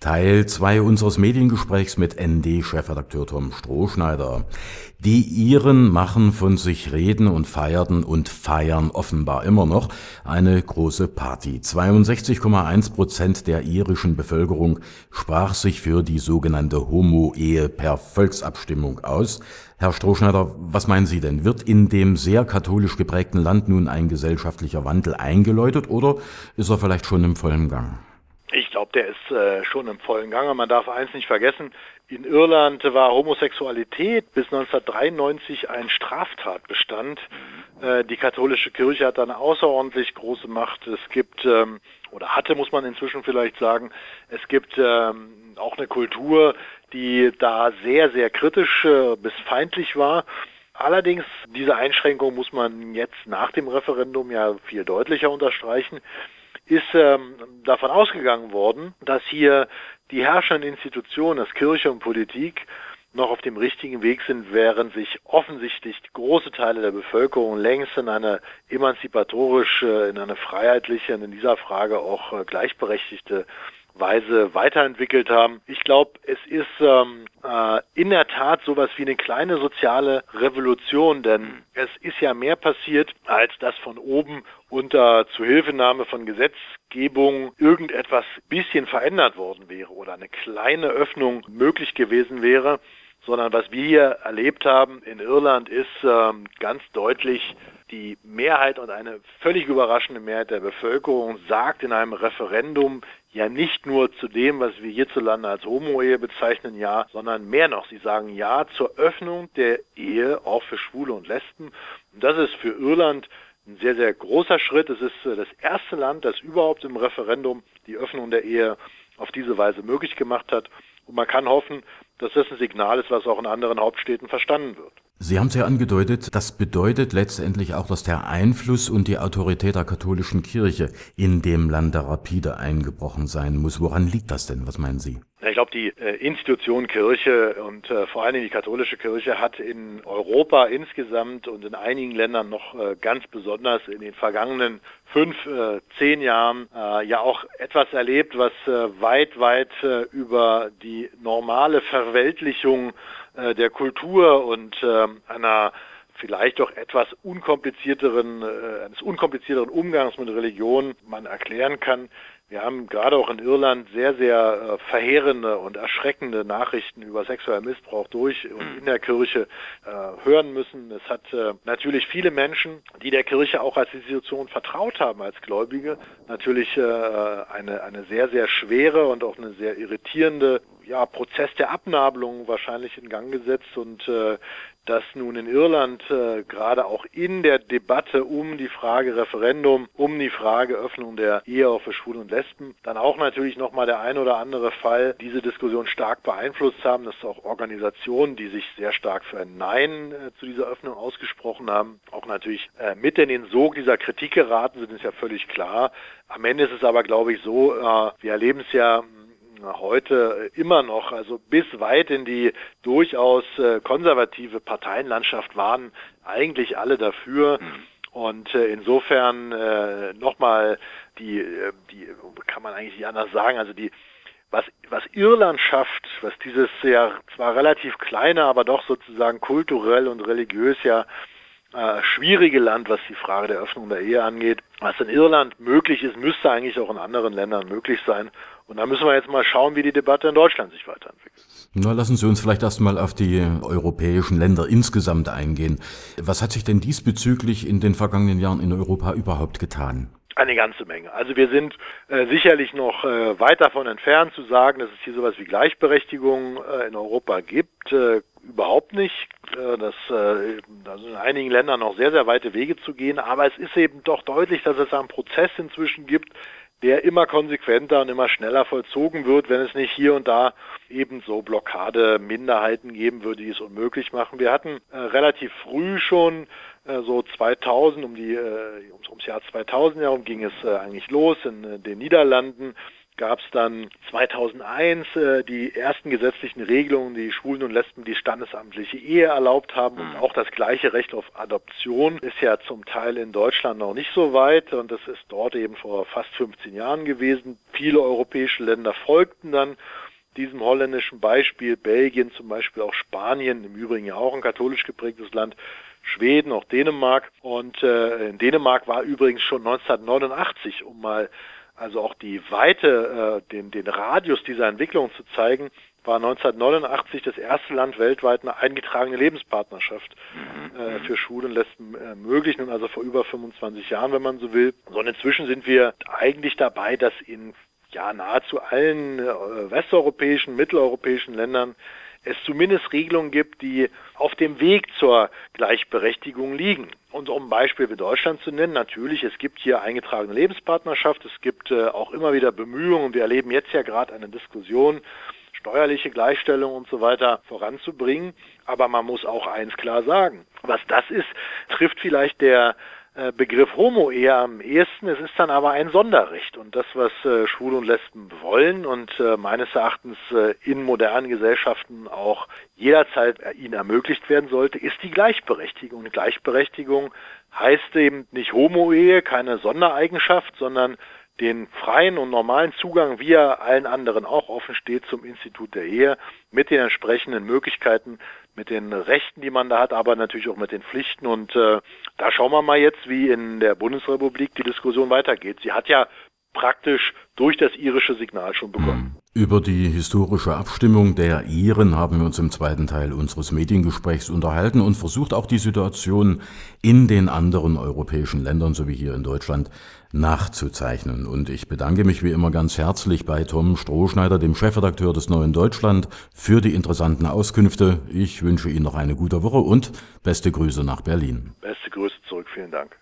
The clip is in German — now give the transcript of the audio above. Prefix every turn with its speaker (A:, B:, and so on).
A: Teil 2 unseres Mediengesprächs mit ND-Chefredakteur Tom Strohschneider. Die Iren machen von sich reden und feierten und feiern offenbar immer noch eine große Party. 62,1 Prozent der irischen Bevölkerung sprach sich für die sogenannte Homo-Ehe per Volksabstimmung aus. Herr Strohschneider, was meinen Sie denn? Wird in dem sehr katholisch geprägten Land nun ein gesellschaftlicher Wandel eingeläutet oder ist er vielleicht schon im vollen Gang?
B: Ich glaube, der ist äh, schon im vollen Gange. Man darf eins nicht vergessen, in Irland war Homosexualität bis 1993 ein Straftatbestand. Äh, die katholische Kirche hat eine außerordentlich große Macht. Es gibt, ähm, oder hatte, muss man inzwischen vielleicht sagen, es gibt ähm, auch eine Kultur, die da sehr, sehr kritisch äh, bis feindlich war. Allerdings, diese Einschränkung muss man jetzt nach dem Referendum ja viel deutlicher unterstreichen ist ähm, davon ausgegangen worden, dass hier die herrschenden Institutionen, das Kirche und Politik, noch auf dem richtigen Weg sind, während sich offensichtlich große Teile der Bevölkerung längst in eine emanzipatorische, in eine freiheitliche und in dieser Frage auch äh, gleichberechtigte Weise weiterentwickelt haben. Ich glaube, es ist ähm, äh, in der Tat sowas wie eine kleine soziale Revolution, denn es ist ja mehr passiert, als dass von oben unter Zuhilfenahme von Gesetzgebung irgendetwas bisschen verändert worden wäre oder eine kleine Öffnung möglich gewesen wäre sondern was wir hier erlebt haben in Irland ist ähm, ganz deutlich die Mehrheit und eine völlig überraschende Mehrheit der Bevölkerung sagt in einem Referendum ja nicht nur zu dem, was wir hierzulande als Homo-Ehe bezeichnen, ja, sondern mehr noch. Sie sagen ja zur Öffnung der Ehe auch für Schwule und Lesben. Und das ist für Irland ein sehr, sehr großer Schritt. Es ist äh, das erste Land, das überhaupt im Referendum die Öffnung der Ehe auf diese Weise möglich gemacht hat. Und man kann hoffen, dass das ein Signal ist, was auch in anderen Hauptstädten verstanden wird.
A: Sie haben es ja angedeutet, das bedeutet letztendlich auch, dass der Einfluss und die Autorität der katholischen Kirche in dem Lande rapide eingebrochen sein muss. Woran liegt das denn? Was meinen Sie?
B: Ich glaube, die äh, Institution Kirche und äh, vor allen Dingen die katholische Kirche hat in Europa insgesamt und in einigen Ländern noch äh, ganz besonders in den vergangenen fünf, zehn Jahren ja auch etwas erlebt, was weit, weit über die normale Verweltlichung äh, der Kultur und ähm, einer vielleicht doch etwas unkomplizierteren, äh, eines unkomplizierteren Umgangs mit Religion man erklären kann. Wir haben gerade auch in Irland sehr, sehr äh, verheerende und erschreckende Nachrichten über sexuellen Missbrauch durch und mhm. in der Kirche äh, hören müssen. Es hat äh, natürlich viele Menschen, die der Kirche auch als Institution vertraut haben, als Gläubige, natürlich äh, eine, eine sehr, sehr schwere und auch eine sehr irritierende ja, Prozess der Abnabelung wahrscheinlich in Gang gesetzt und äh, dass nun in Irland äh, gerade auch in der Debatte um die Frage Referendum, um die Frage Öffnung der Ehe auch für Schwule und Lesben, dann auch natürlich nochmal der ein oder andere Fall diese Diskussion stark beeinflusst haben, dass auch Organisationen, die sich sehr stark für ein Nein äh, zu dieser Öffnung ausgesprochen haben, auch natürlich äh, mit in den Sog dieser Kritik geraten sind, ist ja völlig klar. Am Ende ist es aber, glaube ich, so, äh, wir erleben es ja heute immer noch, also bis weit in die durchaus äh, konservative Parteienlandschaft waren eigentlich alle dafür. Mhm. Und äh, insofern äh, nochmal die, äh, die kann man eigentlich nicht anders sagen, also die was, was Irland schafft, was dieses ja zwar relativ kleine, aber doch sozusagen kulturell und religiös ja äh, schwierige Land, was die Frage der Öffnung der Ehe angeht. Was in Irland möglich ist, müsste eigentlich auch in anderen Ländern möglich sein. Und da müssen wir jetzt mal schauen, wie die Debatte in Deutschland sich weiterentwickelt.
A: Na, lassen Sie uns vielleicht erstmal auf die europäischen Länder insgesamt eingehen. Was hat sich denn diesbezüglich in den vergangenen Jahren in Europa überhaupt getan?
B: Eine ganze Menge. Also wir sind äh, sicherlich noch äh, weit davon entfernt zu sagen, dass es hier sowas wie Gleichberechtigung äh, in Europa gibt. Äh, überhaupt nicht. Äh, das, äh, da sind in einigen Ländern noch sehr, sehr weite Wege zu gehen. Aber es ist eben doch deutlich, dass es einen Prozess inzwischen gibt, der immer konsequenter und immer schneller vollzogen wird, wenn es nicht hier und da eben so Blockade Minderheiten geben würde, die es unmöglich machen. Wir hatten äh, relativ früh schon äh, so 2000 um die äh, ums, ums Jahr 2000 herum ging es äh, eigentlich los in den Niederlanden gab es dann 2001 äh, die ersten gesetzlichen Regelungen, die Schwulen und Lesben die standesamtliche Ehe erlaubt haben und mhm. auch das gleiche Recht auf Adoption ist ja zum Teil in Deutschland noch nicht so weit und das ist dort eben vor fast 15 Jahren gewesen. Viele europäische Länder folgten dann diesem holländischen Beispiel, Belgien zum Beispiel, auch Spanien, im Übrigen ja auch ein katholisch geprägtes Land, Schweden, auch Dänemark. Und äh, in Dänemark war übrigens schon 1989, um mal also auch die Weite, äh, den, den Radius dieser Entwicklung zu zeigen, war 1989 das erste Land weltweit eine eingetragene Lebenspartnerschaft mhm. äh, für Schwulen und Lesben äh, möglich, nun also vor über 25 Jahren, wenn man so will. Und inzwischen sind wir eigentlich dabei, dass in ja nahezu allen äh, westeuropäischen, mitteleuropäischen Ländern es zumindest Regelungen gibt, die auf dem Weg zur Gleichberechtigung liegen. Und um ein Beispiel für Deutschland zu nennen, natürlich, es gibt hier eingetragene Lebenspartnerschaft, es gibt äh, auch immer wieder Bemühungen, wir erleben jetzt ja gerade eine Diskussion, steuerliche Gleichstellung und so weiter voranzubringen. Aber man muss auch eins klar sagen. Was das ist, trifft vielleicht der Begriff Homo eher am ehesten. Es ist dann aber ein Sonderrecht. Und das, was äh, Schwule und Lesben wollen und äh, meines Erachtens äh, in modernen Gesellschaften auch jederzeit äh, ihnen ermöglicht werden sollte, ist die Gleichberechtigung. Und Gleichberechtigung heißt eben nicht Homo-Ehe, keine Sondereigenschaft, sondern den freien und normalen Zugang, wie er allen anderen auch offen steht, zum Institut der Ehe mit den entsprechenden Möglichkeiten, mit den Rechten, die man da hat, aber natürlich auch mit den Pflichten. Und äh, da schauen wir mal jetzt, wie in der Bundesrepublik die Diskussion weitergeht. Sie hat ja praktisch durch das irische Signal schon begonnen.
A: Über die historische Abstimmung der Iren haben wir uns im zweiten Teil unseres Mediengesprächs unterhalten und versucht auch die Situation in den anderen europäischen Ländern sowie hier in Deutschland nachzuzeichnen. Und ich bedanke mich wie immer ganz herzlich bei Tom Strohschneider, dem Chefredakteur des Neuen Deutschland, für die interessanten Auskünfte. Ich wünsche Ihnen noch eine gute Woche und beste Grüße nach Berlin.
B: Beste Grüße zurück. Vielen Dank.